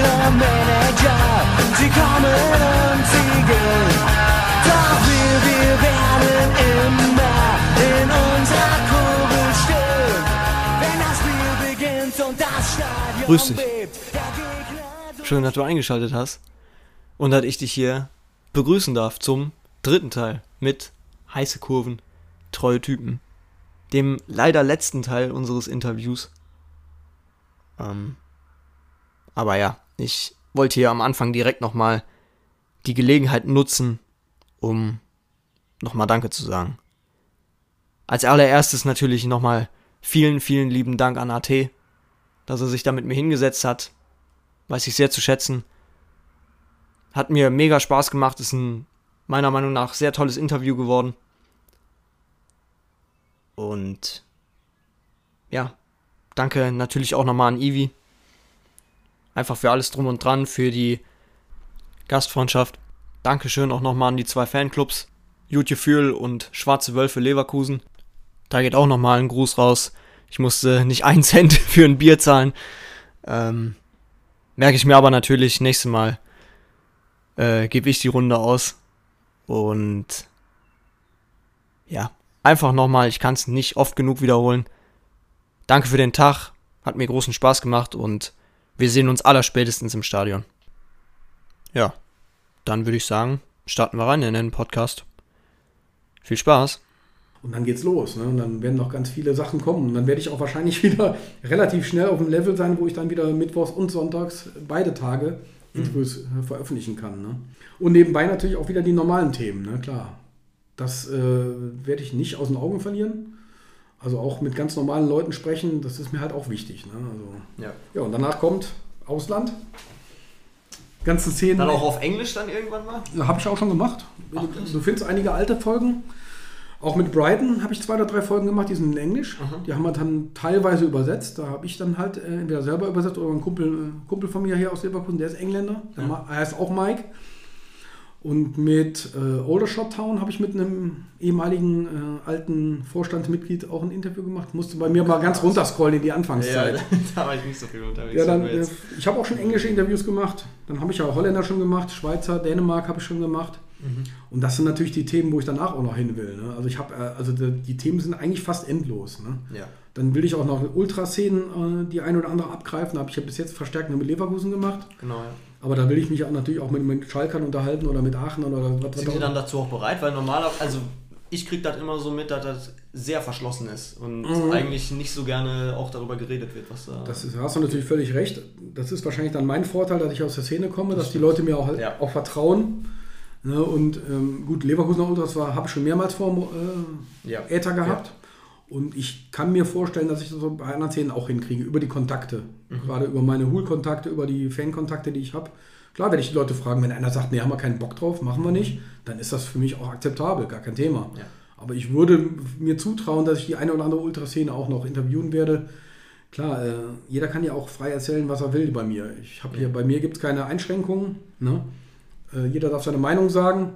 viele Manager, sie kommen und sie gehen. Doch wir, wir werden immer in unserer Kugel stehen. Wenn das Spiel beginnt und das Stadion Grüß dich. bebt, Schön, dass du eingeschaltet hast und dass ich dich hier begrüßen darf zum dritten Teil mit heiße Kurven, treue Typen, dem leider letzten Teil unseres Interviews. Ähm, aber ja, ich wollte hier am Anfang direkt nochmal die Gelegenheit nutzen, um nochmal Danke zu sagen. Als allererstes natürlich nochmal vielen, vielen lieben Dank an AT, dass er sich da mit mir hingesetzt hat, weiß ich sehr zu schätzen. Hat mir mega Spaß gemacht, ist ein meiner Meinung nach sehr tolles Interview geworden. Und ja, danke natürlich auch nochmal an Ivi. Einfach für alles drum und dran, für die Gastfreundschaft. Dankeschön auch nochmal an die zwei Fanclubs, Jutgefühl und Schwarze Wölfe Leverkusen. Da geht auch nochmal ein Gruß raus. Ich musste nicht einen Cent für ein Bier zahlen. Ähm, merke ich mir aber natürlich, nächstes Mal äh, gebe ich die Runde aus. Und ja, einfach nochmal, ich kann es nicht oft genug wiederholen. Danke für den Tag, hat mir großen Spaß gemacht und wir sehen uns allerspätestens im Stadion. Ja, dann würde ich sagen, starten wir rein in den Podcast. Viel Spaß. Und dann geht's los. Ne? Und dann werden noch ganz viele Sachen kommen. Und dann werde ich auch wahrscheinlich wieder relativ schnell auf dem Level sein, wo ich dann wieder mittwochs und sonntags beide Tage Interviews äh, veröffentlichen kann. Ne? Und nebenbei natürlich auch wieder die normalen Themen, ne? klar. Das äh, werde ich nicht aus den Augen verlieren. Also auch mit ganz normalen Leuten sprechen, das ist mir halt auch wichtig. Ne? Also, Ja. ja, und danach kommt Ausland. Ganze Szenen. Dann auch auf Englisch dann irgendwann mal? Habe ich auch schon gemacht. Ach, du, findest einige alte Folgen. Auch mit Brighton habe ich zwei oder drei Folgen gemacht, die sind in Englisch. Mhm. Die haben wir dann teilweise übersetzt. Da habe ich dann halt äh, entweder selber übersetzt oder ein Kumpel, äh, Kumpel von mir hier aus Leverkusen, der ist Engländer. Der Ja. ma- Er heißt auch Mike. Und mit äh, Aldershot Town habe ich mit einem ehemaligen äh, alten Vorstandsmitglied auch ein Interview gemacht. Musste bei mir mal ganz runterscrollen in die Anfangszeit. da war ich nicht so viel unterwegs. Ja, dann, äh, ich habe auch schon englische Interviews gemacht. Dann habe ich ja Holländer schon gemacht, Schweizer, Dänemark habe ich schon gemacht. Mhm. Und das sind natürlich die Themen, wo ich danach auch noch hin will. Ne? Also ich habe, äh, also die, die Themen sind eigentlich fast endlos. Ne? Ja. Dann will ich auch noch Ultraszenen, äh, die ein oder andere abgreifen. Da habe ich ja bis jetzt verstärkt nur mit Leverkusen gemacht. Genau, ja. Aber da will ich mich auch natürlich auch mit, mit Schalkern unterhalten oder mit Aachen oder was, Sind die dann dazu auch bereit? Weil normaler, also ich krieg das immer so mit, dass das sehr verschlossen ist und Mhm. eigentlich nicht so gerne auch darüber geredet wird, was da. Das ist, hast du natürlich völlig recht. Das ist wahrscheinlich dann mein Vorteil, dass ich aus der Szene komme, dass die Leute mir auch, Ja. auch vertrauen. Ne, und ähm, gut, Leverkusener Ultras war, habe ich schon mehrmals vor äh, Ja. Äther gehabt. Und ich kann mir vorstellen, dass ich das so bei anderen Szenen auch hinkriege, über die Kontakte. Mhm. Gerade über meine Hool-Kontakte, über die Fan-Kontakte, die ich habe. Klar werde ich die Leute fragen, wenn einer sagt, nee, haben wir keinen Bock drauf, machen wir nicht, dann ist das für mich auch akzeptabel, gar kein Thema. Ja. Aber ich würde mir zutrauen, dass ich die eine oder andere Ultraszene auch noch interviewen werde. Klar, äh, jeder kann ja auch frei erzählen, was er will bei mir. Ich habe hier, bei mir gibt es keine Einschränkungen. Ne? Äh, jeder darf seine Meinung sagen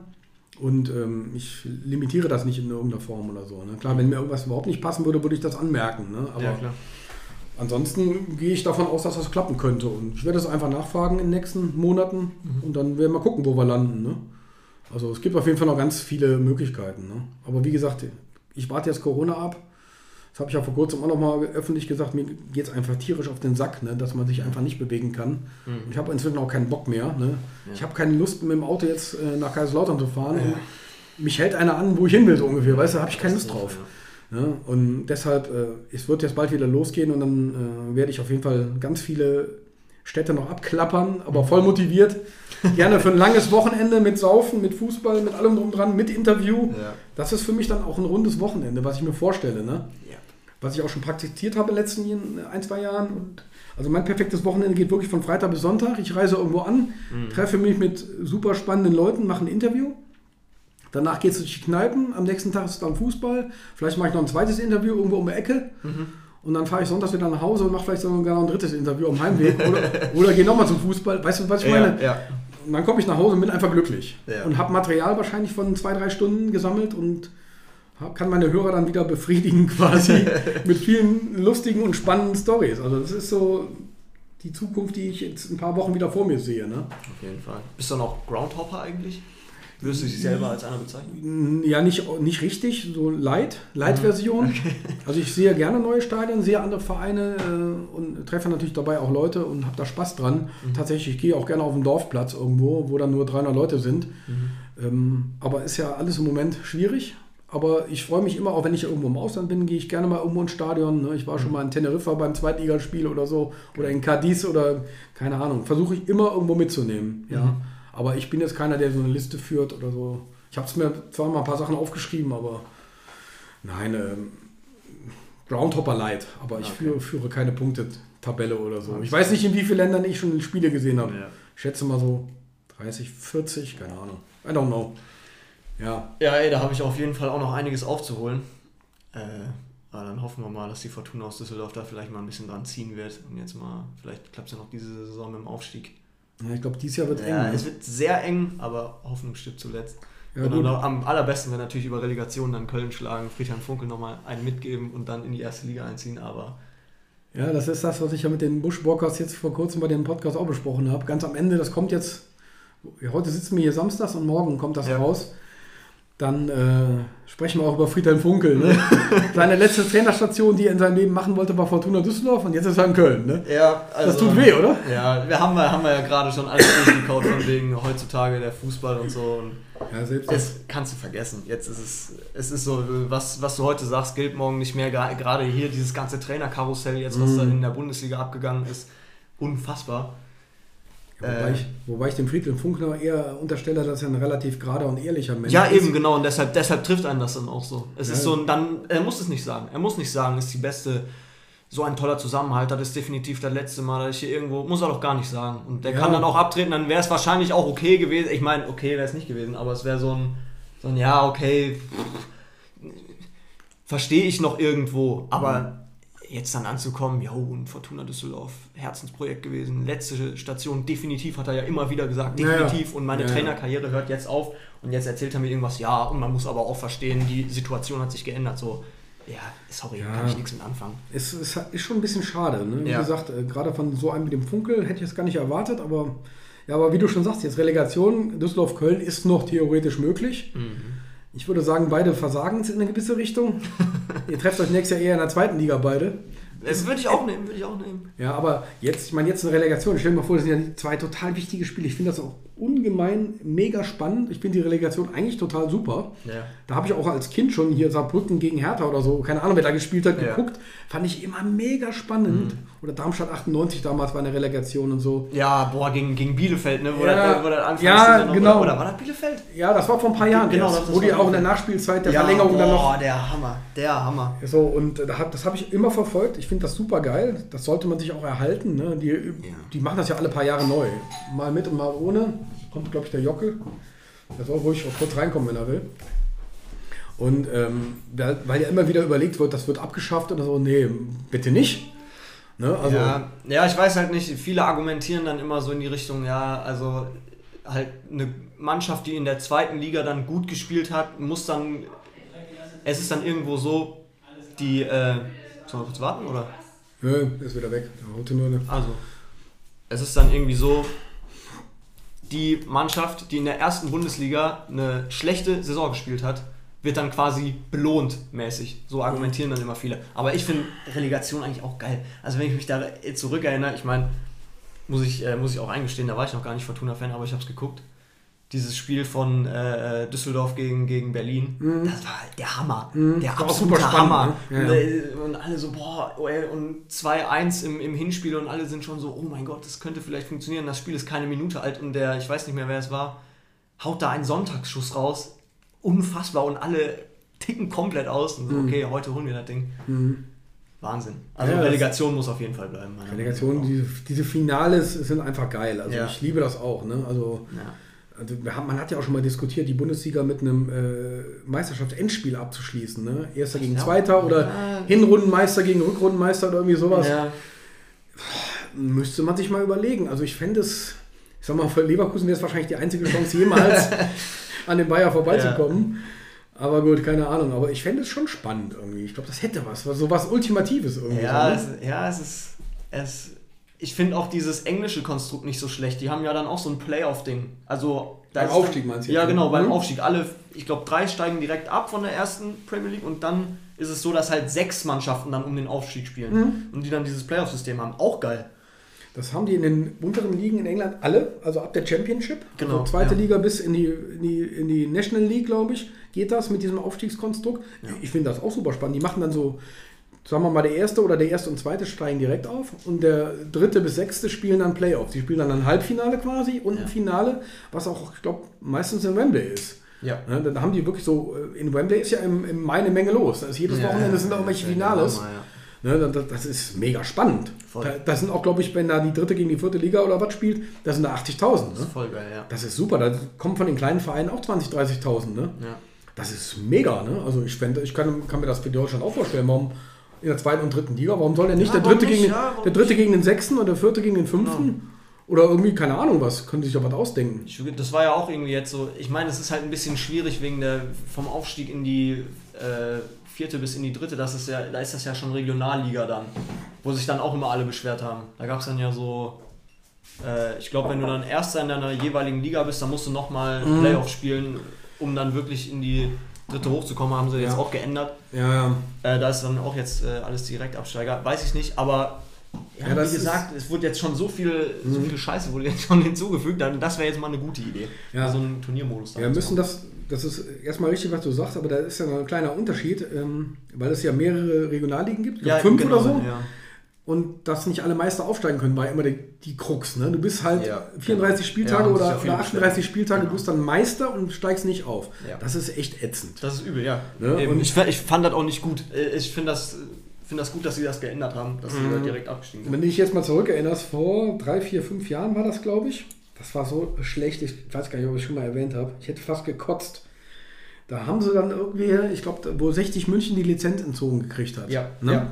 und ähm, ich limitiere das nicht in irgendeiner Form oder so. Ne? Klar, wenn mir irgendwas überhaupt nicht passen würde, würde ich das anmerken. Ne? Aber ja, klar. ansonsten gehe ich davon aus, dass das klappen könnte. Und ich werde es einfach nachfragen in den nächsten Monaten und dann werden wir gucken, wo wir landen. Ne? Also es gibt auf jeden Fall noch ganz viele Möglichkeiten. Ne? Aber wie gesagt, ich warte jetzt Corona ab. Das habe ich ja vor kurzem auch noch mal öffentlich gesagt. Mir geht es einfach tierisch auf den Sack, ne? dass man sich einfach nicht bewegen kann. Mhm. Ich habe inzwischen auch keinen Bock mehr. Ne? Ja. Ich habe keine Lust, mit dem Auto jetzt äh, nach Kaiserslautern zu fahren. Und mich hält einer an, wo ich hin will, so ungefähr. Weißt du, da habe ich keine Lust drauf. Ja, und deshalb, äh, es wird jetzt bald wieder losgehen und dann äh, werde ich auf jeden Fall ganz viele Städte noch abklappern, aber voll motiviert. Gerne für ein langes Wochenende mit Saufen, mit Fußball, mit allem drum dran, mit Interview. Ja. Das ist für mich dann auch ein rundes Wochenende, was ich mir vorstelle. Ne? Ja. Was ich auch schon praktiziert habe in den letzten ein, zwei Jahren. Und also mein perfektes Wochenende geht wirklich von Freitag bis Sonntag. Ich reise irgendwo an, treffe mich mit super spannenden Leuten, mache ein Interview. Danach geht es durch die Kneipen. Am nächsten Tag ist dann Fußball. Vielleicht mache ich noch ein zweites Interview irgendwo um die Ecke. Und dann fahre ich sonntags wieder nach Hause und mache vielleicht sogar noch ein drittes Interview am Heimweg. Oder, oder gehe nochmal zum Fußball. Weißt du, was ich meine? Ja, ja. Und dann komme ich nach Hause und bin einfach glücklich. Ja. Und habe Material wahrscheinlich von zwei, drei Stunden gesammelt und kann meine Hörer dann wieder befriedigen quasi mit vielen lustigen und spannenden Stories. Also das ist so die Zukunft, die ich jetzt ein paar Wochen wieder vor mir sehe. Ne? Auf jeden Fall. Bist du noch Groundhopper eigentlich? Würdest du dich selber als einer bezeichnen? Ja, nicht, nicht richtig, so Light, Light-Version. Also ich sehe gerne neue Stadien, sehe andere Vereine äh, und treffe natürlich dabei auch Leute und habe da Spaß dran. Tatsächlich, ich gehe auch gerne auf den Dorfplatz irgendwo, wo dann nur 300 Leute sind. Ähm, aber ist ja alles im Moment schwierig. Aber ich freue mich immer, auch wenn ich irgendwo im Ausland bin, gehe ich gerne mal irgendwo ins Stadion. Ne? Ich war schon mal in Teneriffa beim Zweitligaspiel oder so oder in Cadiz oder keine Ahnung. Versuche ich immer irgendwo mitzunehmen. Ja. Aber ich bin jetzt keiner, der so eine Liste führt oder so. Ich habe es mir zwar mal ein paar Sachen aufgeschrieben, aber nein, ähm, Groundhopper Light. Aber ich Okay. führe, führe keine Punktetabelle oder so. Ich weiß nicht, in wie vielen Ländern ich schon Spiele gesehen habe. Ja. Ich schätze mal so 30, 40, keine Ahnung. I don't know. Ja, Ja, ey, da habe ich auf jeden Fall auch noch einiges aufzuholen. Äh, aber dann hoffen wir mal, dass die Fortuna aus Düsseldorf da vielleicht mal ein bisschen dran ziehen wird. Und jetzt mal, vielleicht klappt es ja noch diese Saison mit dem Aufstieg. Ja, ich glaube, dieses Jahr wird eng. Ja, ne? es wird sehr eng, aber Hoffnung stirbt zuletzt. Ja, noch, am allerbesten wäre natürlich über Relegation dann Köln schlagen, Friedhelm Funkel nochmal einen mitgeben und dann in die erste Liga einziehen, aber Ja, das ist das, was ich ja mit den Bushwalkers jetzt vor kurzem bei dem Podcast auch besprochen habe. Ganz am Ende, das kommt jetzt, ja, heute sitzen wir hier samstags und morgen kommt das Ja. raus. Dann äh, sprechen wir auch über Friedhelm Funkel. Ne? Seine letzte Trainerstation, die er in seinem Leben machen wollte, war Fortuna Düsseldorf und jetzt ist er in Köln. Ne? Ja, also, Das tut weh, oder? Ja, wir haben, haben wir ja gerade schon alles durchgekaut von wegen heutzutage der Fußball und so. Und Ja, selbst das kannst du vergessen. Jetzt ist es, es ist so, was, was du heute sagst, gilt morgen nicht mehr. Gerade hier dieses ganze Trainerkarussell jetzt, was Mhm. da in der Bundesliga abgegangen ist, unfassbar. Wobei, Äh, ich, wobei ich dem Friedhelm Funkel eher unterstelle, dass er ein relativ gerader und ehrlicher Mensch Ja, ist. eben, genau, und deshalb, deshalb trifft einen das dann auch so. Es Ja. ist so, ein- dann, er muss es nicht sagen. Er muss nicht sagen, ist die beste, so ein toller Zusammenhalt, das ist definitiv das letzte Mal, dass ich hier irgendwo, muss er doch gar nicht sagen. Und der Ja. kann dann auch abtreten, dann wäre es wahrscheinlich auch okay gewesen. Ich meine, okay wäre es nicht gewesen, aber es wäre so ein, so ein, ja, okay, verstehe ich noch irgendwo, aber jetzt dann anzukommen, ja, und Fortuna Düsseldorf, Herzensprojekt gewesen, letzte Station, definitiv, hat er ja immer wieder gesagt, Ja, ja. definitiv, und meine Ja. Trainerkarriere hört jetzt auf und jetzt erzählt er mir irgendwas, ja, und man muss aber auch verstehen, die Situation hat sich geändert, so, ja, sorry, Ja. kann ich nichts mit anfangen. Es, es ist schon ein bisschen schade. Ne? Wie gesagt, äh, gerade von so einem wie dem Funkel hätte ich es gar nicht erwartet, aber ja, aber wie du schon sagst, jetzt Relegation Düsseldorf-Köln ist noch theoretisch möglich. Ich würde sagen, beide versagen es in eine gewisse Richtung. Ihr trefft euch nächstes Jahr eher in der zweiten Liga beide. Das würde ich auch nehmen, würde ich auch nehmen. Ja, aber jetzt, ich meine, jetzt eine Relegation. Stell dir mal vor, das sind ja zwei total wichtige Spiele. Ich finde das auch ungemein mega spannend. Ich finde die Relegation eigentlich total super. Ja. Da habe ich auch als Kind schon hier Saarbrücken gegen Hertha oder so, keine Ahnung, wer da gespielt hat, Ja. geguckt. Fand ich immer mega spannend. Oder Darmstadt 98 damals war eine Relegation und so. Ja, boah, gegen, gegen Bielefeld, ne? Wo Ja. das, wo das Ja, genau. Oder, oder war das Bielefeld? Ja, das war vor ein paar Jahren. Genau, das- das wo die auch in der. Nachspielzeit der Verlängerung dann noch. Boah, der Hammer, der Hammer. So, und äh, das habe ich immer verfolgt. Ich finde das super geil. Das sollte man sich auch erhalten. Ne? Die, die machen das ja alle paar Jahre neu. Mal mit und mal ohne. Kommt, glaube ich, der Jockel. Der soll ruhig auch kurz reinkommen, wenn er will. Und ähm, weil ja immer wieder überlegt wird, das wird abgeschafft oder so. Nee, bitte nicht. Ne? Also, ja, ja, ich weiß halt nicht, viele argumentieren dann immer so in die Richtung, ja, also halt eine Mannschaft, die in der zweiten Liga dann gut gespielt hat, muss dann, es ist dann irgendwo so, die, äh, wir kurz warten, oder? Nö, ist wieder weg. Der nur eine. Also, es ist dann irgendwie so, die Mannschaft, die in der ersten Bundesliga eine schlechte Saison gespielt hat, wird dann quasi belohnt mäßig. So argumentieren dann immer viele. Aber ich finde Relegation eigentlich auch geil. Also wenn ich mich da zurückerinnere, ich meine, muss ich, äh, muss ich auch eingestehen, da war ich noch gar nicht Fortuna-Fan, aber ich habe es geguckt. Dieses Spiel von äh, Düsseldorf gegen, gegen Berlin, das war der Hammer. Mhm. Der absolute super spannend, Hammer. ne? Ja, Und, ja. äh, Und alle so, boah, und 2-1 im, im Hinspiel und alle sind schon so, oh mein Gott, das könnte vielleicht funktionieren. Das Spiel ist keine Minute alt und der, ich weiß nicht mehr, wer es war, haut da einen Sonntagsschuss raus. Unfassbar und alle ticken komplett aus und so, okay, heute holen wir das Ding. Wahnsinn. Also Mhm. Ja, Relegation muss auf jeden Fall bleiben. Relegation, diese, diese Finales sind einfach geil. Also Ja. ich liebe das auch. Ne? Also, Ja. Also haben, man hat ja auch schon mal diskutiert, die Bundesliga mit einem äh, Meisterschaftsendspiel abzuschließen. Ne? Erster gegen Ja. Zweiter oder Ja. Hinrundenmeister gegen Rückrundenmeister oder irgendwie sowas. Ja. Müsste man sich mal überlegen. Also ich fände es, ich sag mal, für Leverkusen wäre es wahrscheinlich die einzige Chance jemals an den Bayer vorbeizukommen. Aber gut, keine Ahnung. Aber ich fände es schon spannend irgendwie. Ich glaube, das hätte was. So was Ultimatives irgendwie. Ja, so, es, ne? ja, es ist. Es, ich finde auch dieses englische Konstrukt nicht so schlecht. Die haben ja dann auch so ein Playoff-Ding. Also Beim Aufstieg meinst du Ja, genau, ne? beim Mhm. Aufstieg. Alle, ich glaube, drei steigen direkt ab von der ersten Premier League und dann ist es so, dass halt sechs Mannschaften dann um den Aufstieg spielen Mhm. und die dann dieses Playoff-System haben. Auch geil. Das haben die in den unteren Ligen in England alle, also ab der Championship. Genau, Also zweite ja. Liga bis in die, in, die, in die National League, glaube ich, geht das mit diesem Aufstiegskonstrukt. Ich finde das auch super spannend. Die machen dann so, sagen wir mal, der erste oder der erste und zweite steigen direkt auf und der dritte bis sechste spielen dann Playoffs. Die spielen dann ein Halbfinale quasi und ein Finale, was auch, ich glaube, meistens in Wembley ist. Ja. Ne, dann haben die wirklich so, äh, in Wembley ist ja im, im Mai eine Menge los. Da ist jedes Wochenende sind da irgendwelche Finales. Ne, das, das ist mega spannend. Voll. Da, das sind auch, glaube ich, wenn da die dritte gegen die vierte Liga oder was spielt, da sind da 80.000. Ne? Voll geil, ja. Das ist super. Da kommen von den kleinen Vereinen auch 20.000, 30.000. Ne? ja. Das ist mega. Ne? Also ich, fänd, ich kann, kann mir das für Deutschland auch vorstellen. Warum in der zweiten und dritten Liga, warum soll der nicht, Ja, der, dritte nicht? gegen, Ja, der dritte gegen den sechsten und der vierte gegen den fünften? Oder irgendwie, keine Ahnung was, können sich doch was ausdenken. Ich, das war ja auch irgendwie jetzt so, ich meine, es ist halt ein bisschen schwierig wegen der vom Aufstieg in die äh, vierte bis in die dritte, das ist ja, da ist das ja schon Regionalliga dann, wo sich dann auch immer alle beschwert haben. Da gab es dann ja so, äh, ich glaube, wenn du dann Erster in deiner jeweiligen Liga bist, dann musst du nochmal Mhm. Playoff spielen, um dann wirklich in die dritte hochzukommen, haben sie jetzt Ja. auch geändert. Ja, ja. Äh, da ist dann auch jetzt äh, alles Direktabsteiger, weiß ich nicht, aber ja, Ja, wie gesagt, es wurde jetzt schon so viel, so viel Scheiße wurde jetzt schon hinzugefügt, dann das wäre jetzt mal eine gute Idee. Ja. So einen Turniermodus. Ja, wir müssen das, das ist erstmal richtig, was du sagst, aber da ist ja noch ein kleiner Unterschied, ähm, weil es ja mehrere Regionalligen gibt, glaub, fünf genau, oder so, Ja. Und dass nicht alle Meister aufsteigen können, war immer die, die Krux. Ne? Du bist halt Ja, 34 genau. Spieltage Ja, oder, oder 38 beschwert. Spieltage, Genau. du bist dann Meister und steigst nicht auf. Ja. Das ist echt ätzend. Das ist übel, ja. Ne, und- ich, ich fand das auch nicht gut. Äh, Ich finde das, find das gut, dass sie das geändert haben, dass sie da direkt abgestiegen sind. Wenn du dich jetzt mal zurückerinnerst, vor drei, vier, fünf Jahren war das, glaube ich. Das war so schlecht, ich weiß gar nicht, ob ich es schon mal erwähnt habe. Ich hätte fast gekotzt. Da haben sie dann irgendwie, ich glaube, wo 60 München die Lizenz entzogen gekriegt hat. Ja, Ne? ja.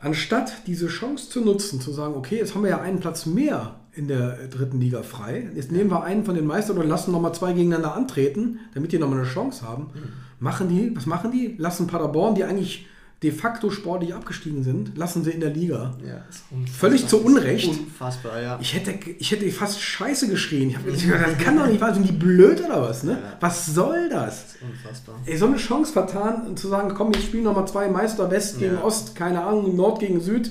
Anstatt diese Chance zu nutzen, zu sagen, okay, jetzt haben wir ja einen Platz mehr in der dritten Liga frei, jetzt nehmen wir einen von den Meistern und lassen nochmal zwei gegeneinander antreten, damit die nochmal eine Chance haben, Mhm. machen die, was machen die? Lassen Paderborn, die eigentlich de facto sportlich abgestiegen sind, lassen sie in der Liga. Ja. Völlig zu Unrecht. Unfassbar, ja. Ich hätte, ich hätte fast Scheiße geschrien. Ich habe gedacht, das kann doch nicht wahr sein. Sind die blöd oder was? Ne? Ja. Was soll das? Das ist unfassbar. Ey, so eine Chance vertan zu sagen, komm, jetzt spielen noch mal zwei Meister, West gegen Ja. Ost, keine Ahnung, Nord gegen Süd,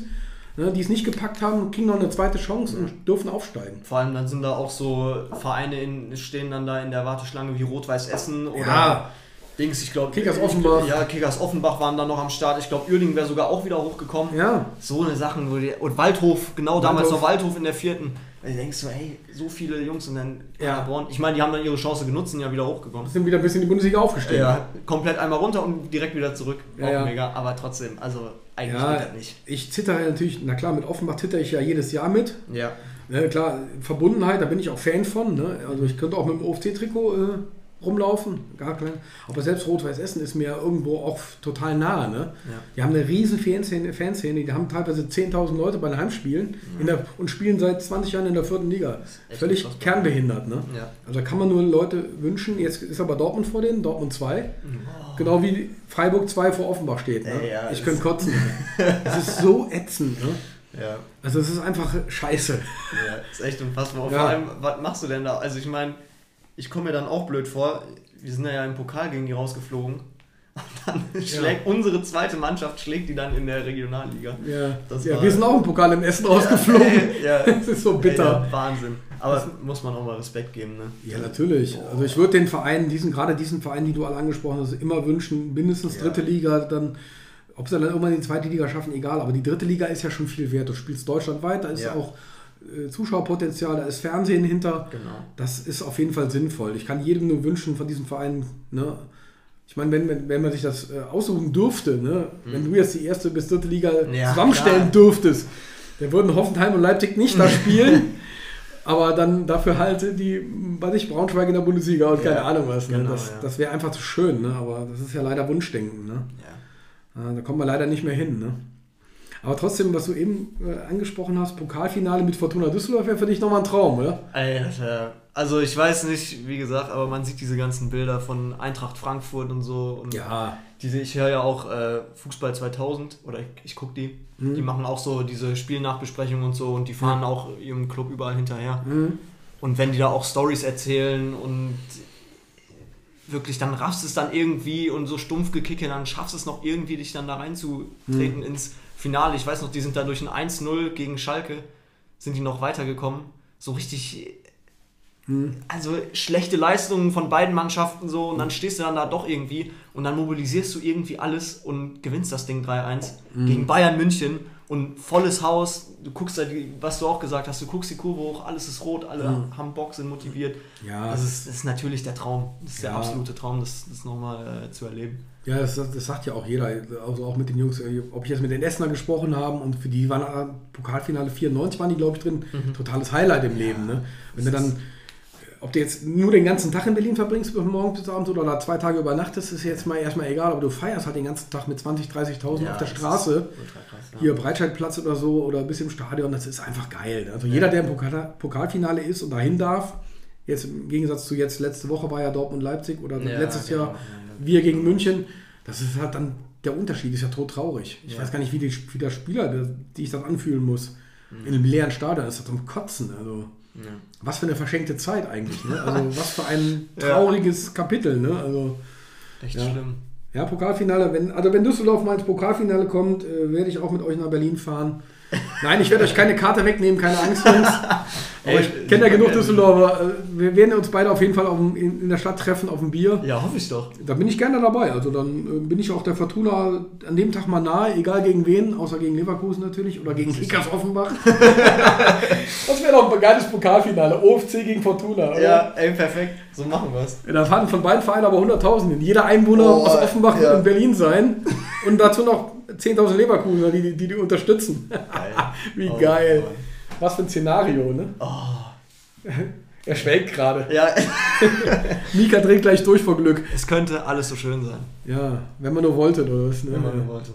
ne, die es nicht gepackt haben, kriegen noch eine zweite Chance und dürfen aufsteigen. Vor allem dann sind da auch so Vereine in, stehen dann da in der Warteschlange wie Rot-Weiß Essen oder. Dings, ich glaube. Kickers Offenbach. Ja, Kickers Offenbach waren dann noch am Start. Ich glaube, Uerdingen wäre sogar auch wieder hochgekommen. Ja, So eine Sachen, wo die, und Waldhof, genau damals Waldhof. noch Waldhof in der vierten. Da denkst du, ey, so viele Jungs und dann Ja. Ich meine, die haben dann ihre Chance genutzt und ja wieder hochgekommen. sind wieder ein bisschen in die Bundesliga aufgestiegen. Ja, komplett einmal runter und direkt wieder zurück. Ja, auch ja. mega, aber trotzdem, also eigentlich Ja, geht das nicht. ich zittere natürlich, na klar, mit Offenbach zitter ich ja jedes Jahr mit. Ja. Ne, klar, Verbundenheit, da bin ich auch Fan von. Ne? Also ich könnte auch mit dem OFC-Trikot äh, rumlaufen, gar kein. Aber selbst Rot-Weiß Essen ist mir irgendwo auch total nahe. Ne? Ja. Die haben eine riesen Fanszene, Fanszene, die haben teilweise 10.000 Leute bei den Heimspielen in der, und spielen seit 20 Jahren in der vierten Liga. Völlig kernbehindert. Ne? Ja. Also da kann man nur Leute wünschen. Jetzt ist aber Dortmund vor denen, Dortmund 2. Genau wie Freiburg 2 vor Offenbach steht. Ne? Ey, ja, ich könnte kotzen. Es ist so ätzend. Ne? Ja. Also es ist einfach scheiße. Ja, ist echt unfassbar. Ja. Vor allem, was machst du denn da? Also ich meine, ich komme mir dann auch blöd vor. Wir sind ja im Pokal gegen die rausgeflogen. Und dann schlägt unsere zweite Mannschaft schlägt die dann in der Regionalliga. Ja, Das ja war- wir sind auch im Pokal im Essen rausgeflogen. Ja, Das ist so bitter. Ey, Wahnsinn. Aber muss man auch mal Respekt geben, ne? Ja, natürlich. Also ich würde den Vereinen, diesen, gerade diesen Vereinen, die du alle angesprochen hast, immer wünschen, mindestens Ja. dritte Liga, dann, ob sie dann irgendwann die zweite Liga schaffen, egal. Aber die dritte Liga ist ja schon viel wert. Du spielst deutschlandweit, da ist Ja. auch Zuschauerpotenzial, da ist Fernsehen hinter. Genau. Das ist auf jeden Fall sinnvoll. Ich kann jedem nur wünschen von diesen Vereinen, ne? Ich meine, wenn, wenn, wenn man sich das äh, aussuchen dürfte, ne? wenn du jetzt die erste bis dritte Liga Mhm. Ja, zusammenstellen klar. dürftest, dann würden Hoffenheim und Leipzig nicht da spielen. Aber dann dafür halt die, weiß ich, Braunschweig in der Bundesliga und Ja, keine Ahnung was. Ne? genau, das ja. das wäre einfach zu schön, ne? aber das ist ja leider Wunschdenken. Ne? Ja. Ja, da kommt man leider nicht mehr hin. Ne? Aber trotzdem, was du eben äh, angesprochen hast, Pokalfinale mit Fortuna Düsseldorf wäre für dich nochmal ein Traum, oder? Alter. Also ich weiß nicht, wie gesagt, aber man sieht diese ganzen Bilder von Eintracht Frankfurt und so. Und Ja. Diese, ich höre ja auch äh, Fußball 2000 oder ich, ich gucke die. Mhm. Die machen auch so diese Spielnachbesprechungen und so und die fahren auch ihrem Club überall hinterher. Mhm. Und wenn die da auch Stories erzählen und wirklich, dann raffst es dann irgendwie und so stumpf gekicke, dann schaffst es noch irgendwie, dich dann da reinzutreten ins Finale. Ich weiß noch, die sind da durch ein 1-0 gegen Schalke, sind die noch weitergekommen. So richtig, also schlechte Leistungen von beiden Mannschaften so und dann stehst du dann da doch irgendwie und dann mobilisierst du irgendwie alles und gewinnst das Ding 3-1 gegen Bayern München und volles Haus. Du guckst da, was du auch gesagt hast, du guckst die Kurve hoch, alles ist rot, alle haben Bock, sind motiviert. Ja. Das ist, das ist natürlich der Traum. Das ist Ja. der absolute Traum, das, das nochmal äh, zu erleben. Ja, das, das sagt ja auch jeder, also auch mit den Jungs, äh, ob ich jetzt mit den Essener gesprochen habe und für die waren äh, Pokalfinale 94 waren die, glaube ich, drin, totales Highlight im Leben. Ne? Wenn du dann, äh, ob du jetzt nur den ganzen Tag in Berlin verbringst, von morgens bis abends oder da zwei Tage übernachtest, ist jetzt mal erstmal egal, aber du feierst halt den ganzen Tag mit 20, 30.000 auf der Straße. Krass, ja. Hier Breitscheidplatz oder so oder bis im Stadion, das ist einfach geil. Also jeder, der im Pokal, Pokalfinale ist und dahin darf, jetzt im Gegensatz zu jetzt, letzte Woche war ja Dortmund-Leipzig oder Ja, letztes genau, Jahr ja, ja. Wir gegen München, das ist halt dann, der Unterschied ist ja tot traurig. Ich Ja. weiß gar nicht, wie, die, wie der Spieler, der, die ich das anfühlen muss, Mhm. in einem leeren Stadion, das ist zum Kotzen. Also Ja. was für eine verschenkte Zeit eigentlich. Ne? Also was für ein Ja. trauriges Kapitel. Ne? Also Echt Ja. schlimm. ja, Pokalfinale, wenn, also wenn Düsseldorf mal ins Pokalfinale kommt, äh, werde ich auch mit euch nach Berlin fahren. Nein, ich werde euch keine Karte wegnehmen, keine Angst, Jungs. Aber ich kenne ja genug. Düsseldorfer. Äh, Wir werden uns beide auf jeden Fall dem, in, der Stadt treffen, auf dem Bier. Ja, hoffe ich doch. Da bin ich gerne dabei. Also dann äh, bin ich auch der Fortuna an dem Tag mal nahe, egal gegen wen, außer gegen Leverkusen natürlich oder gegen Kickers Offenbach. das wäre doch ein geiles Pokalfinale. OFC gegen Fortuna. Oder? Ja, ey, perfekt. So machen wir es. Ja, Da fahren von beiden Vereinen aber 100.000 hin. Jeder Einwohner Oh, aus Offenbach ja. wird in Berlin sein. Und dazu noch 10.000 Leverkusener, die, die die unterstützen. Wie Oh, geil. Mann. Was für ein Szenario, ne? Oh. Er schwelgt gerade. Ja, Mika dreht gleich durch vor Glück. es könnte alles so schön sein, Ja, wenn man nur wollte, oder was? Ne? wenn man nur wollte.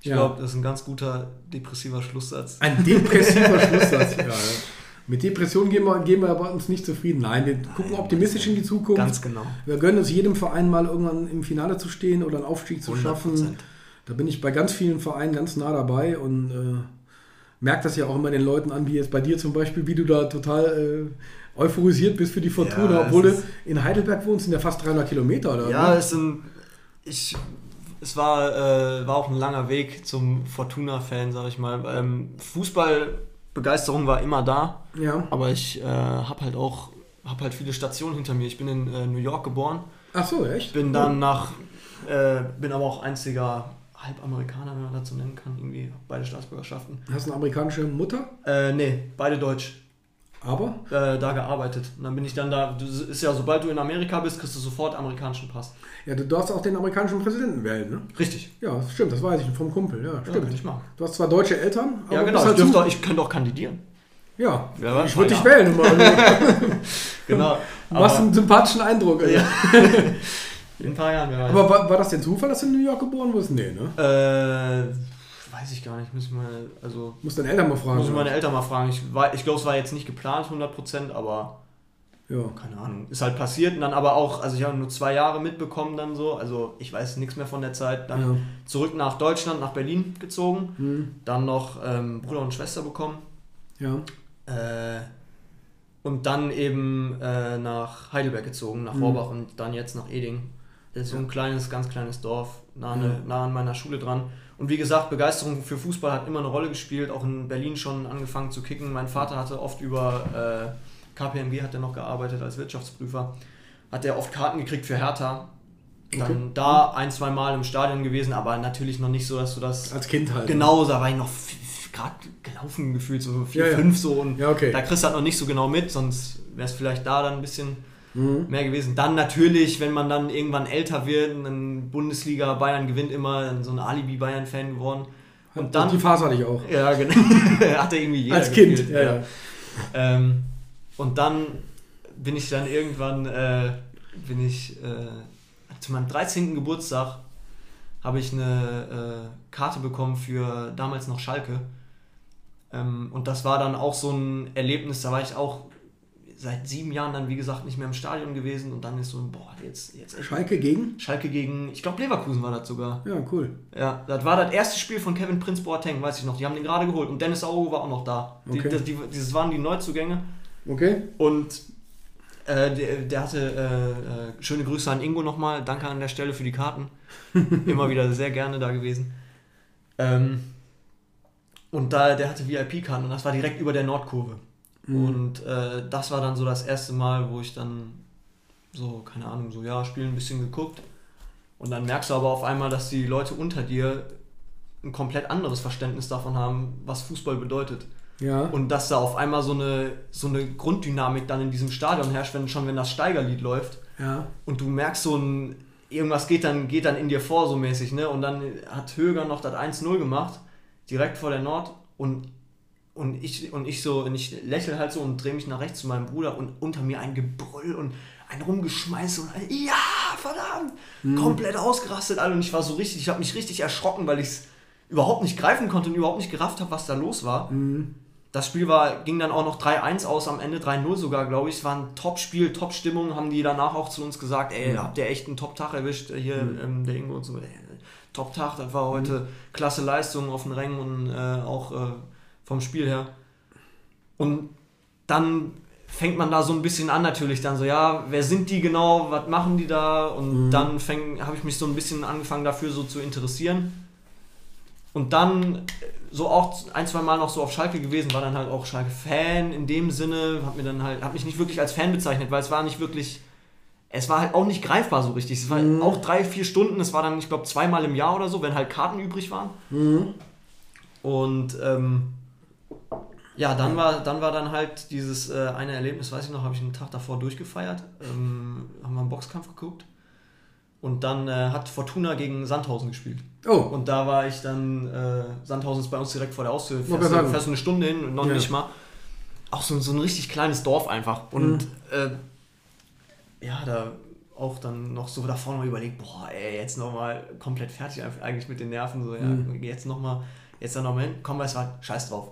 Ich Ja. glaube, das ist ein ganz guter depressiver Schlusssatz. Ein depressiver Schlusssatz. Ja, ja. Mit Depressionen gehen wir, gehen wir aber uns nicht zufrieden. Nein, wir gucken optimistisch in die Zukunft. Ganz genau. Wir gönnen es jedem Verein mal irgendwann im Finale zu stehen oder einen Aufstieg zu 100%. schaffen. Da bin ich bei ganz vielen Vereinen ganz nah dabei und äh, merke das ja auch immer den Leuten an, wie jetzt bei dir zum Beispiel, wie du da total äh, euphorisiert bist für die Fortuna, Ja, obwohl du in Heidelberg wohnst, sind ja fast 300 Kilometer. Oder? Ja, es sind. Ich, es war, äh, war auch ein langer Weg zum Fortuna-Fan, sag ich mal. Ähm, Fußballbegeisterung war immer da, ja. aber ich äh, habe halt auch hab halt viele Stationen hinter mir. Ich bin in äh, New York geboren, Ach so, echt? bin dann nach, äh, bin aber auch einziger Halbamerikaner, wenn man das so nennen kann, irgendwie beide Staatsbürgerschaften. Hast du eine amerikanische Mutter, Äh, nee, beide deutsch. aber? Äh, da gearbeitet. Und dann bin ich dann da. Das ist ja, sobald du in Amerika bist, kriegst du sofort amerikanischen Pass. Ja, du darfst auch den amerikanischen Präsidenten wählen, ne? Richtig. Ja, stimmt, das weiß ich vom Kumpel. Ja, Ja, stimmt. kann ich machen. Du hast zwar deutsche Eltern, aber Ja, genau. halt Ich, dürfte, auch- ich könnte auch kandidieren. Ja, Ja, ich würde ja. dich wählen. Immer. Genau. du machst einen sympathischen Eindruck. Ja. In ein paar Jahren, wer weiß. Aber war, war das denn Zufall, dass du in New York geboren wurdest? Nee, ne? äh, weiß ich gar nicht. Muss ich mal, also, Muss deine Eltern mal fragen. muss ich meine Eltern mal fragen. Ich, war- ich glaube, es war jetzt nicht geplant, 100%, aber ja. keine Ahnung. Ist halt passiert. Und dann aber auch, also ich habe nur zwei Jahre mitbekommen dann so. Also ich weiß nichts mehr von der Zeit. Dann Ja. zurück nach Deutschland, nach Berlin gezogen. Hm. Dann noch ähm, Bruder und Schwester bekommen. ja. Äh, und dann eben äh, nach Heidelberg gezogen, nach Mhm. Rohrbach und dann jetzt nach Eding. Das ist so ein kleines, ganz kleines Dorf, nah, an- Ja. nah an meiner Schule dran. Und wie gesagt, Begeisterung für Fußball hat immer eine Rolle gespielt, auch in Berlin schon angefangen zu kicken. Mein Vater hatte oft über äh, KPMG hat er noch gearbeitet als Wirtschaftsprüfer, hat er oft Karten gekriegt für Hertha. Dann Okay. da ein, zwei Mal im Stadion gewesen, aber natürlich noch nicht so, dass du das Als Kind halt. Genau, da war ich noch gerade gelaufen gefühlt, so 4, Ja, ja. 5 so und Ja, okay. da kriegst du halt noch nicht so genau mit, sonst wäre es vielleicht da dann ein bisschen Mhm. mehr gewesen. Dann natürlich, wenn man dann irgendwann älter wird, und dann Bundesliga, Bayern gewinnt immer, so ein Alibi-Bayern-Fan geworden. Und dann, Die Phase hatte ich auch. ja genau, hatte irgendwie jeder Als Kind, gefühlt, ja, ja. Ähm, und dann bin ich dann irgendwann, äh, bin ich äh, zu meinem 13. Geburtstag, habe ich eine äh, Karte bekommen für damals noch Schalke. Ähm, und das war dann auch so ein Erlebnis, da war ich auch seit sieben Jahren dann, wie gesagt, nicht mehr im Stadion gewesen und dann ist so, boah, jetzt, jetzt Schalke gegen? Schalke gegen, ich glaube Leverkusen war das sogar. Ja, cool. Ja, das war das erste Spiel von Kevin Prince Boateng, weiß ich noch. Die haben den gerade geholt und Dennis Aogo war auch noch da. Die, Okay. das, die, dieses waren die Neuzugänge Okay. und äh, der, der hatte äh, äh, schöne Grüße an Ingo nochmal. Danke an der Stelle für die Karten. Immer wieder sehr gerne da gewesen. Ähm, und da, der hatte VIP-Karten und das war direkt über der Nordkurve. Und äh, das war dann so das erste Mal, wo ich dann so, keine Ahnung, so, ja, Spiel ein bisschen geguckt. Und dann merkst du aber auf einmal, dass die Leute unter dir ein komplett anderes Verständnis davon haben, was Fußball bedeutet. Ja. Und dass da auf einmal so eine, so eine Grunddynamik dann in diesem Stadion herrscht, wenn schon wenn das Steigerlied läuft ja. und du merkst so ein, irgendwas geht dann, geht dann in dir vor so mäßig, ne? Und dann hat Höger noch das 1-0 gemacht, direkt vor der Nord und, und ich und ich so, und ich lächle halt so und drehe mich nach rechts zu meinem Bruder und unter mir ein Gebrüll und ein Rumgeschmeiß und ein, ja, verdammt, komplett ausgerastet, Alter. Und ich war so richtig, ich habe mich richtig erschrocken, weil ich es überhaupt nicht greifen konnte und überhaupt nicht gerafft habe, was da los war. Das Spiel war, ging dann auch noch 3-1 aus, am Ende 3-0 sogar, glaube ich. Es war ein Top-Spiel, Top-Stimmung, haben die danach auch zu uns gesagt, ey, habt ihr echt einen Top-Tag erwischt, äh, hier ähm, der Ingo und so. Ey, Top-Tag, das war heute klasse Leistung auf den Rängen und äh, auch äh, vom Spiel her. Und dann fängt man da so ein bisschen an natürlich dann so, ja, wer sind die genau, was machen die da? Und dann habe ich mich so ein bisschen angefangen dafür so zu interessieren. Und dann so auch ein, zwei Mal noch so auf Schalke gewesen, war dann halt auch Schalke-Fan in dem Sinne, hab mir dann halt, hab mich nicht wirklich als Fan bezeichnet, weil es war nicht wirklich, es war halt auch nicht greifbar so richtig. Es war auch drei, vier Stunden, es war dann, ich glaube, zweimal im Jahr oder so, wenn halt Karten übrig waren. Und ähm, ja, dann war, dann war dann halt dieses äh, eine Erlebnis, weiß ich noch, habe ich einen Tag davor durchgefeiert, ähm, haben wir einen Boxkampf geguckt. Und dann äh, hat Fortuna gegen Sandhausen gespielt. Oh. Und da war ich dann, äh, Sandhausen ist bei uns direkt vor der Haustür, fährst, du- fährst du eine Stunde hin, noch Ja. nicht mal. Auch so, so ein richtig kleines Dorf einfach. Und Mhm. äh, ja, da auch dann noch so davor noch überlegt, boah, ey, jetzt nochmal komplett fertig eigentlich mit den Nerven. So, ja, Mhm. jetzt nochmal, jetzt dann nochmal hin, komm, weißt du was, scheiß drauf.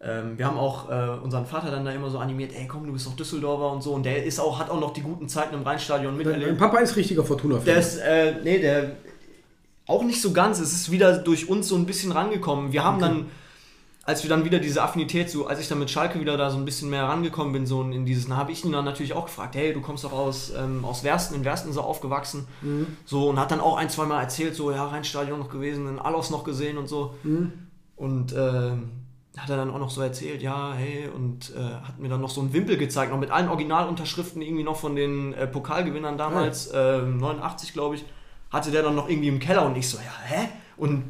Ähm, wir haben auch äh, unseren Vater dann da immer so animiert, ey komm, du bist doch Düsseldorfer und so. Und der ist auch, hat auch noch die guten Zeiten im Rheinstadion miterlebt. dein Papa ist richtiger Fortuna-Fan. Der ist, äh, nee, der auch nicht so ganz. Es ist wieder durch uns so ein bisschen rangekommen. Wir haben dann, als wir dann wieder diese Affinität, so als ich dann mit Schalke wieder da so ein bisschen mehr rangekommen bin, so in dieses, habe ich ihn dann natürlich auch gefragt, hey, du kommst doch aus, ähm, aus Wersten, in Wersten so aufgewachsen. So, und hat dann auch ein, zwei Mal erzählt, so, ja, Rheinstadion noch gewesen, in Alos noch gesehen und so. Und ähm, hat er dann auch noch so erzählt, ja, hey, und äh, hat mir dann noch so einen Wimpel gezeigt, noch mit allen Originalunterschriften irgendwie noch von den äh, Pokalgewinnern damals, ähm, 89 glaube ich, hatte der dann noch irgendwie im Keller und ich so, ja, hä? Und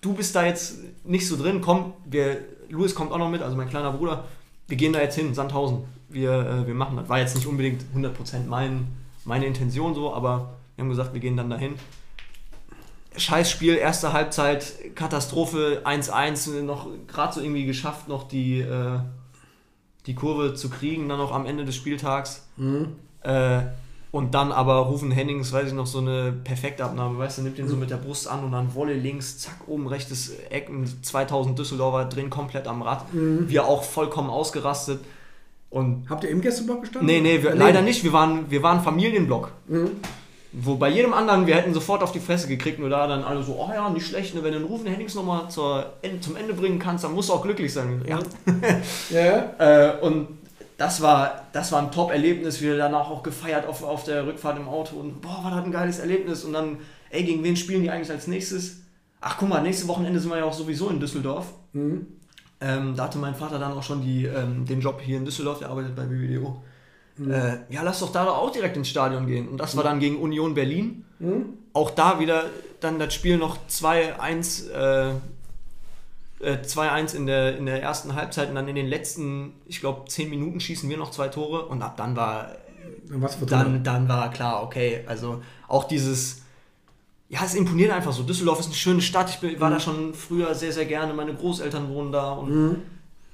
du bist da jetzt nicht so drin, komm, wir, Louis kommt auch noch mit, also mein kleiner Bruder, wir gehen da jetzt hin, Sandhausen, wir, äh, wir machen das. War jetzt nicht unbedingt 100% mein, meine Intention so, aber wir haben gesagt, wir gehen dann dahin. Scheißspiel, erste Halbzeit, Katastrophe, 1-1, noch gerade so irgendwie geschafft, noch die, äh, die Kurve zu kriegen, dann noch am Ende des Spieltags. Äh, und dann aber Rufen Hennings, weiß ich noch, so eine perfekte Abnahme, weißt du, nimmt den so mit der Brust an und dann Wolle links, zack, oben rechtes Eck, und 2000 Düsseldorfer drehen komplett am Rad. Wir auch vollkommen ausgerastet. Und Habt ihr im Gästeblock gestanden? Nee, nee, wir, leider nicht. Wir waren, wir waren Familienblock. Wo bei jedem anderen, wir hätten sofort auf die Fresse gekriegt, nur da dann alle so, oh ja, nicht schlecht, ne, wenn du den Rufen Hennings nochmal zum Ende bringen kannst, dann musst du auch glücklich sein. Ja. Ja. Äh, und das war, das war ein Top-Erlebnis, wir danach auch gefeiert auf, auf der Rückfahrt im Auto und boah, war das ein geiles Erlebnis. Und dann, ey, gegen wen spielen die eigentlich als nächstes? Ach guck mal, nächste Wochenende sind wir ja auch sowieso in Düsseldorf. Mhm. Ähm, da hatte mein Vater dann auch schon die, ähm, den Job hier in Düsseldorf, der arbeitet bei BBDO. Äh, ja, lass doch da doch auch direkt ins Stadion gehen. Und das war dann gegen Union Berlin. Auch da wieder dann das Spiel noch 2-1 äh, äh, 2-1 in der, in der ersten Halbzeit und dann in den letzten, ich glaube, 10 Minuten schießen wir noch zwei Tore und ab dann war Dann dann, war klar, okay, also auch dieses, ja, es imponiert einfach so. Düsseldorf ist eine schöne Stadt, ich bin, war da schon früher sehr, sehr gerne, meine Großeltern wohnen da und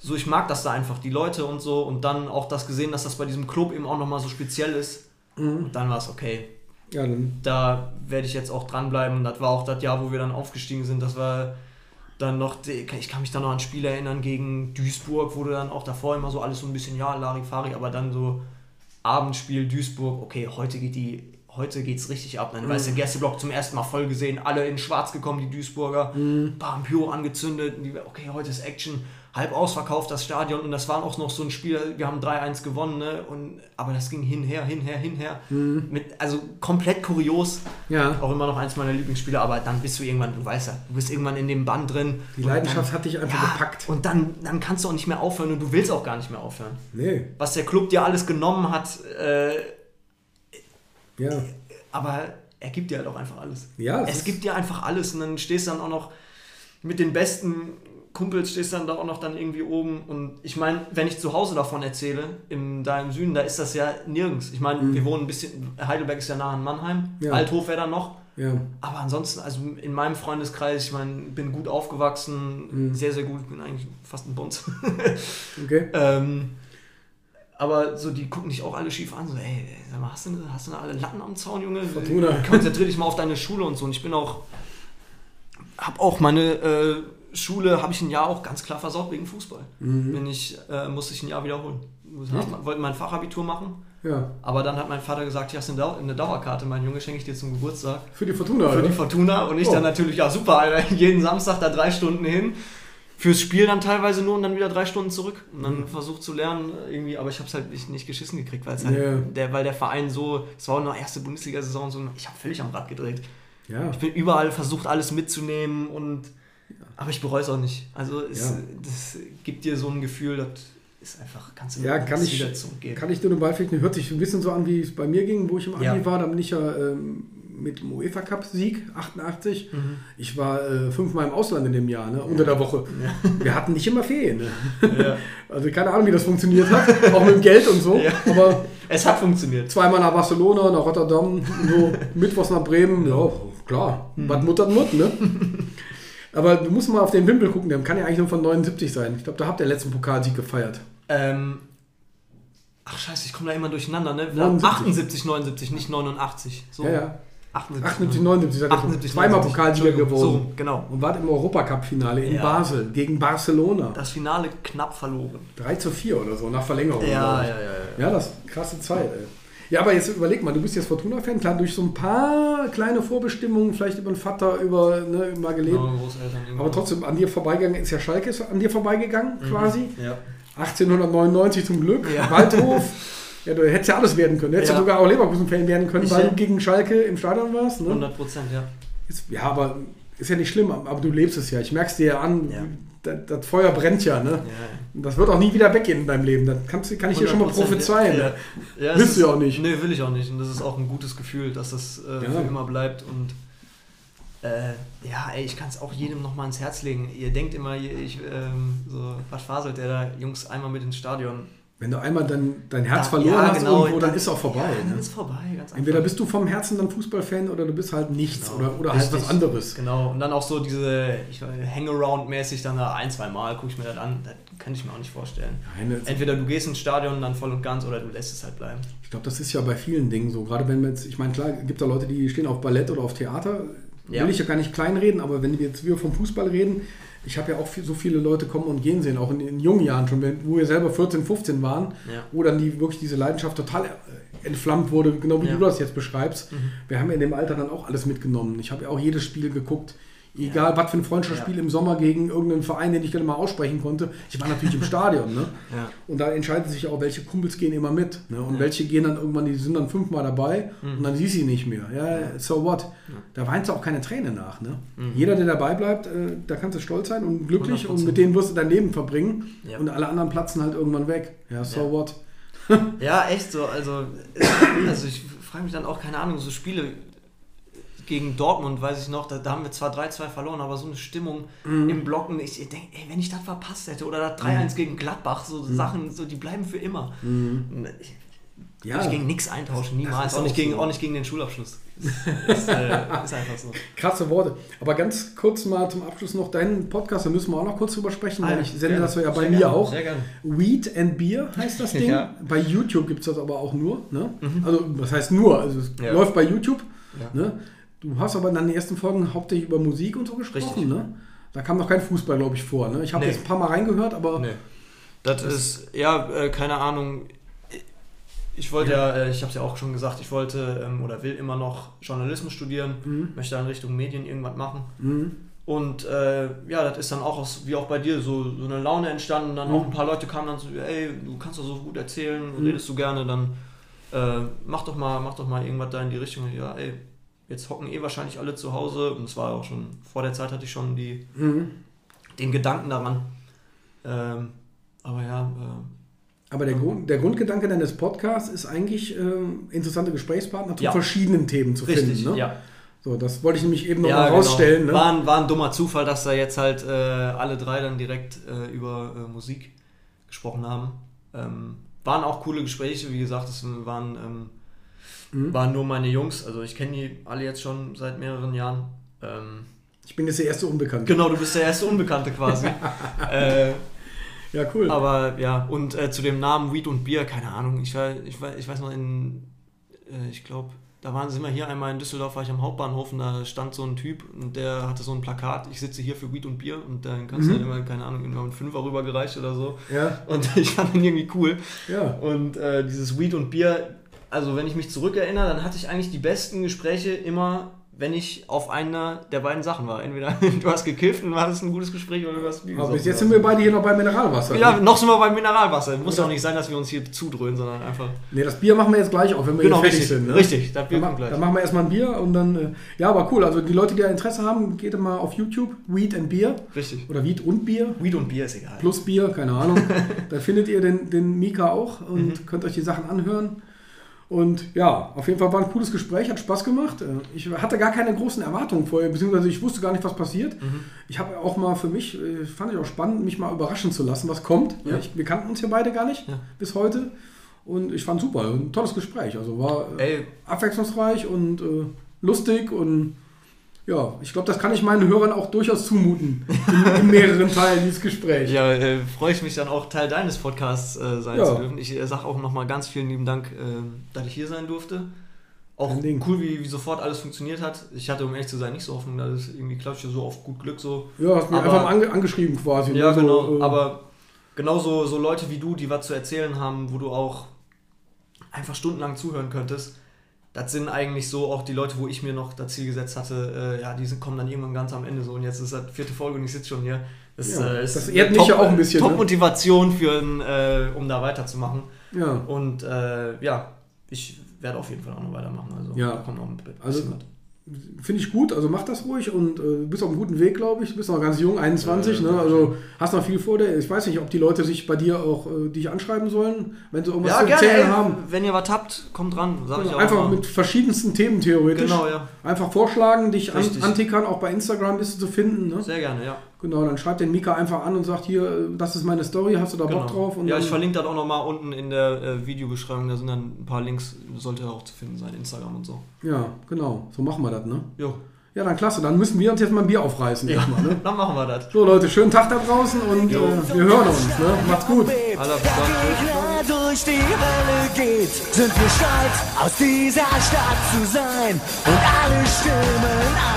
so, ich mag das da einfach, die Leute und so. Und dann auch das gesehen, dass das bei diesem Club eben auch nochmal so speziell ist. Und dann war es okay, Ja, dann. da werde ich jetzt auch dranbleiben. Das war auch das Jahr, wo wir dann aufgestiegen sind. Das war dann noch, ich kann mich da noch an Spiele erinnern gegen Duisburg, wo du dann auch davor immer so alles so ein bisschen, ja, Larifari, aber dann so Abendspiel Duisburg, okay, heute geht die, heute geht's richtig ab. Dann weißt du, Gästeblock zum ersten Mal voll gesehen, alle in schwarz gekommen, die Duisburger, bam, Pyro angezündet, okay, heute ist Action, halb ausverkauft das Stadion und das war auch noch so ein Spiel, wir haben 3-1 gewonnen, ne? und, aber das ging hinher, hinher, hinher, mit, also komplett kurios, Ja. auch immer noch eins meiner Lieblingsspiele, aber dann bist du irgendwann, du weißt ja, du bist irgendwann in dem Bann drin. Die Leidenschaft dann, hat dich einfach ja, gepackt. Und dann, dann kannst du auch nicht mehr aufhören und du willst auch gar nicht mehr aufhören. Nee. Was der Club dir alles genommen hat, äh, Ja. aber er gibt dir halt auch einfach alles. Ja, es gibt dir einfach alles und dann stehst du dann auch noch mit den besten Kumpels, stehst dann da auch noch dann irgendwie oben und ich meine, wenn ich zu Hause davon erzähle, im, da im Süden, da ist das ja nirgends. Ich meine, wir wohnen ein bisschen, Heidelberg ist ja nah an Mannheim, Mhm. Ja. Althof wäre dann noch, Ja. aber ansonsten, also in meinem Freundeskreis, ich meine, bin gut aufgewachsen, Mhm. sehr, sehr gut, bin eigentlich fast ein Bunz. Okay. ähm, aber so, die gucken dich auch alle schief an, so, ey, sag mal, hast du, hast du da alle Latten am Zaun, Junge? Fortuna. Konzentrier dich mal auf deine Schule und so. Und ich bin auch, hab auch meine äh, Schule, habe ich ein Jahr auch ganz klar versaut wegen Fußball. Mhm. Bin ich, äh, musste ich ein Jahr wiederholen. Hab, wollte mein Fachabitur machen, Ja. aber dann hat mein Vater gesagt, hier hast du eine, Dau eine Dauerkarte, mein Junge, schenke ich dir zum Geburtstag. Für die Fortuna, Für oder? die Fortuna und ich Oh. dann natürlich, ja super, Alter, jeden Samstag da drei Stunden hin. Fürs Spiel dann teilweise nur und dann wieder drei Stunden zurück. Und dann versucht zu lernen, irgendwie, aber ich habe es halt nicht, nicht geschissen gekriegt, weil halt, Ja. der, weil der Verein so, es war auch noch erste Bundesliga-Saison und so, ich habe völlig am Rad gedreht. ja. Ich bin überall versucht, alles mitzunehmen und aber ich bereue es auch nicht. Also es, Ja. das gibt dir so ein Gefühl, das ist einfach, kannst du Ja, kann das ich- zurückgeben. Kann ich dir nur beipflichten, hört sich ein bisschen so an, wie es bei mir ging, wo ich im Abi Ja. war. Da bin ich ja ähm, mit dem UEFA Cup Sieg 88. Mhm. Ich war äh, fünfmal im Ausland in dem Jahr, ne, unter der Woche. Wir hatten nicht immer Ferien. Ne? Also keine Ahnung, wie das funktioniert hat, auch mit dem Geld und so. Aber Es hat funktioniert. zweimal nach Barcelona, nach Rotterdam, so mittwochs nach Bremen, ja, klar, Mhm. was Mutter Mut, ne? Aber du musst mal auf den Wimpel gucken, der kann ja eigentlich nur von 79 sein. Ich glaube, da habt ihr letzten Pokalsieg gefeiert. Ähm, ach scheiße, ich komme da immer durcheinander, ne? 79. 78, 79, nicht 89. So. Ja, ja. 78, 78, 79, seid ihr 78, zweimal 79. Pokalsieger geworden. So, genau. Und wart im Europacup-Finale in Ja. Basel gegen Barcelona. Das Finale knapp verloren. 3 zu 4 oder so, nach Verlängerung. Ja, ja, ja, ja. Ja, das ist krasse Zeit, ey. Ja, aber jetzt überleg mal, du bist jetzt Fortuna-Fan, klar, durch so ein paar kleine Vorbestimmungen, vielleicht über den Vater, über, ne, mal gelebt. Genau. Aber trotzdem, an dir vorbeigegangen, ist ja Schalke ist an dir vorbeigegangen, quasi. Ja. 1899 zum Glück, Ja. Waldhof. Ja, du hättest ja alles werden können. Du hättest ja, Ja. sogar auch Leverkusen-Fan werden können, Ich weil ja. du gegen Schalke im Stadion warst. Ne? 100 Prozent, ja. Ist, ja, aber ist ja nicht schlimm, aber du lebst es ja. Ich merke es dir ja an, Ja. Das, das Feuer brennt ja. Ne? ja. Das wird auch nie wieder weggehen in deinem Leben. Das kannst, kann ich dir schon mal 100%, prophezeien. Ja, ja, es Willst du ja auch nicht. Nee, will ich auch nicht. Und das ist auch ein gutes Gefühl, dass das äh, Ja. für immer bleibt. Und äh, ja, ey, ich kann es auch jedem nochmal ins Herz legen. Ihr denkt immer, ich, ähm, so, was faselt der da? Jungs, einmal mit ins Stadion. Wenn du einmal dein, dein Herz Da- verloren ja, hast genau, irgendwo, dann ist auch vorbei. Ja, dann ne? ist vorbei, ganz einfach. Entweder bist du vom Herzen dann Fußballfan oder du bist halt nichts Genau. oder, oder halt was anderes. Genau, und dann auch so diese Hangaround-mäßig dann da ein, zwei Mal gucke ich mir das an. Das kann ich mir auch nicht vorstellen. Nein, Entweder du gehst ins Stadion dann voll und ganz oder du lässt es halt bleiben. Ich glaube, das ist ja bei vielen Dingen so. Gerade wenn wir jetzt, ich meine, klar, gibt da Leute, die stehen auf Ballett oder auf Theater. Ja. Will ich ja gar nicht kleinreden, aber wenn wir jetzt wir vom Fußball reden, ich habe ja auch viel, so viele Leute kommen und gehen sehen, auch in, in jungen Jahren schon, wenn, wo wir selber 14, 15 waren, Ja. wo dann die, wirklich diese Leidenschaft total äh, entflammt wurde, genau wie Ja. du das jetzt beschreibst. Mhm. Wir haben ja in dem Alter dann auch alles mitgenommen. Ich habe ja auch jedes Spiel geguckt. Egal, was für ein Freundschaftsspiel Ja. im Sommer gegen irgendeinen Verein, den ich gerne mal aussprechen konnte. Ich war natürlich im Stadion. Ne? Ja. Und da entscheidet sich auch, welche Kumpels gehen immer mit. Ne? Und Ja. welche gehen dann irgendwann, die sind dann fünfmal dabei Mhm. und dann siehst du sie nicht mehr. Ja, Ja. so what? Ja. Da weinst du auch keine Träne nach. Ne? Mhm. Jeder, der dabei bleibt, äh, da kannst du stolz sein und glücklich 100%. und mit denen wirst du dein Leben verbringen. Ja. Und alle anderen platzen halt irgendwann weg. Ja, so Ja. what? Ja, echt so. Also, also ich frage mich dann auch, keine Ahnung, so Spiele gegen Dortmund, weiß ich noch, da, da haben wir zwar 3-2 verloren, aber so eine Stimmung Mhm. im Blocken. Ich denke, ey, wenn ich das verpasst hätte oder das 3-1 gegen Gladbach, so Mhm. Sachen, so die bleiben für immer. Ich, Ja. ich gegen nichts eintauschen, niemals. ist Auch nicht, auch gegen, so. auch nicht gegen den Schulabschluss. Das ist, äh, ist einfach so. Krasse Worte. Aber ganz kurz mal zum Abschluss noch deinen Podcast, da müssen wir auch noch kurz drüber sprechen, Ah, weil ja, ich sende gerne. das ja bei Sehr mir gerne, auch. sehr gerne. Weed and Beer heißt das Ding. Ja. Bei YouTube gibt es das aber auch nur. Ne? Also, was heißt nur? Also, es Ja. läuft bei YouTube. Ja. Ne? Du hast aber in deinen ersten Folgen hauptsächlich über Musik und so gesprochen. Richtig. Ne? Da kam noch kein Fußball, glaube ich, vor. Ne? Ich habe Nee. jetzt ein paar Mal reingehört, aber Nee. Das, ist, ja, äh, keine Ahnung. Ich wollte ja, äh, ich habe es ja auch schon gesagt, ich wollte ähm, oder will immer noch Journalismus studieren, Mhm. möchte dann Richtung Medien irgendwas machen. Mhm. Und äh, ja, das ist dann auch aus, wie auch bei dir so, so eine Laune entstanden. Dann auch ein paar Leute kamen dann so, ey, du kannst doch so gut erzählen, Mhm. redest du gerne, dann äh, mach doch mal, mach doch mal irgendwas da in die Richtung. Ja, ey, jetzt hocken eh wahrscheinlich alle zu Hause und es war auch schon, vor der Zeit hatte ich schon die, Mhm. den Gedanken daran. Ähm, aber ja, äh, Aber der, Grund, der Grundgedanke deines Podcasts ist eigentlich, ähm, interessante Gesprächspartner zu Ja. verschiedenen Themen zu richtig, finden. Ne? ja. So, das wollte ich nämlich eben noch ja, mal genau. rausstellen. Ne? War, ein, war ein dummer Zufall, dass da jetzt halt äh, alle drei dann direkt äh, über äh, Musik gesprochen haben. Ähm, waren auch coole Gespräche, wie gesagt, es waren, ähm, Mhm. waren nur meine Jungs, also ich kenne die alle jetzt schon seit mehreren Jahren. Ähm, Ich bin jetzt der erste Unbekannte. genau, du bist der erste Unbekannte quasi. äh, Ja, cool. aber ja, und äh, zu dem Namen Weed und Bier, keine Ahnung, ich, war, ich, war, ich weiß noch in, äh, ich glaube, da waren sind wir hier einmal in Düsseldorf, war ich am Hauptbahnhof und da stand so ein Typ und der hatte so ein Plakat, ich sitze hier für Weed und Bier und dann kannst du Mhm. dann immer, keine Ahnung, immer mit Fünfer rübergereicht oder so. ja, Und ich fand den irgendwie cool. ja. Und äh, dieses Weed und Bier, also wenn ich mich zurückerinnere, dann hatte ich eigentlich die besten Gespräche immer, wenn ich auf einer der beiden Sachen war. Entweder du hast gekifft und hattest ein gutes Gespräch oder du hast Bier Aber bis jetzt sind wir beide hier noch bei Mineralwasser. Ja, ne? noch sind wir beim Mineralwasser. Muss Oder- auch nicht sein, dass wir uns hier zudröhnen, sondern einfach. Nee, das Bier machen wir jetzt gleich auf, wenn wir Genau, hier fertig richtig. sind. Ne? Richtig, das Bier Dann, kommt gleich. dann machen wir erstmal ein Bier und dann. Äh, ja, aber cool. Also die Leute, die da Interesse haben, geht mal auf YouTube, Weed and Beer. Richtig. Oder Weed und Bier. Weed und Bier ist egal. Plus Bier, keine Ahnung. da findet ihr den, den Mika auch und Mhm. könnt euch die Sachen anhören. Und ja, auf jeden Fall war ein cooles Gespräch, hat Spaß gemacht. Äh, Ich hatte gar keine großen Erwartungen vorher, beziehungsweise ich wusste gar nicht, was passiert. Mhm. Ich habe auch mal für mich, äh, fand ich auch spannend, mich mal überraschen zu lassen, was kommt. Ja. Ich, wir kannten uns ja beide gar nicht Ja. bis heute. Und ich fand super, ein tolles Gespräch. Also war äh, Ey, abwechslungsreich und äh, lustig und ja, ich glaube, das kann ich meinen Hörern auch durchaus zumuten. In, in mehreren Teilen dieses Gesprächs. ja, äh, freue ich mich dann auch Teil deines Podcasts äh, sein Ja. zu dürfen. Ich äh, sage auch nochmal ganz vielen lieben Dank, äh, dass ich hier sein durfte. Auch cool, wie, wie sofort alles funktioniert hat. Ich hatte, um ehrlich zu sein, nicht so Hoffnung, dass es irgendwie klappt, so auf gut Glück so. Ja, hast mir Aber- einfach mal ange angeschrieben quasi. Ja, ne? so, genau. äh, Aber genauso so Leute wie du, die was zu erzählen haben, wo du auch einfach stundenlang zuhören könntest, das sind eigentlich so auch die Leute, wo ich mir noch das Ziel gesetzt hatte, äh, ja, die sind, kommen dann irgendwann ganz am Ende so und jetzt ist das vierte Folge und ich sitze schon hier. Das, Ja, äh, ist das ehrt mich ja auch ein bisschen, ne? Top-Motivation für, ein, äh, um da weiterzumachen. ja. Und äh, ja, ich werde auf jeden Fall auch noch weitermachen. Also Ja. da kommt noch ein bisschen Also- was. Finde ich gut, also mach das ruhig und äh, bist auf einem guten Weg, glaube ich. Du bist noch ganz jung, 21, Äh, ne? also hast noch viel vor dir. Ich weiß nicht, ob die Leute sich bei dir auch äh, dich anschreiben sollen, wenn sie irgendwas Ja, zu erzählen haben. wenn ihr was habt, kommt dran, sag ich auch Einfach mal. mit verschiedensten Themen theoretisch. Genau, ja. Einfach vorschlagen, dich an, Richtig. antickern, auch bei Instagram bist du zu finden. Ne? Sehr gerne, ja. Genau, dann schreibt den Mika einfach an und sagt hier, das ist meine Story, hast du da Bock drauf? Und Genau. ja, ich verlinke das auch nochmal unten in der äh, Videobeschreibung. Da sind dann ein paar Links, sollte auch zu finden sein, Instagram und so. Ja, genau, so machen wir das, ne? Jo, Ja, dann klasse, dann müssen wir uns jetzt mal ein Bier aufreißen erstmal, ne? dann machen wir das. So Leute, schönen Tag da draußen und äh, wir hören uns, ne? Macht's gut. Gegner durch die Hölle geht, sind wir stolz, aus dieser Stadt zu sein und alle stimmen ein.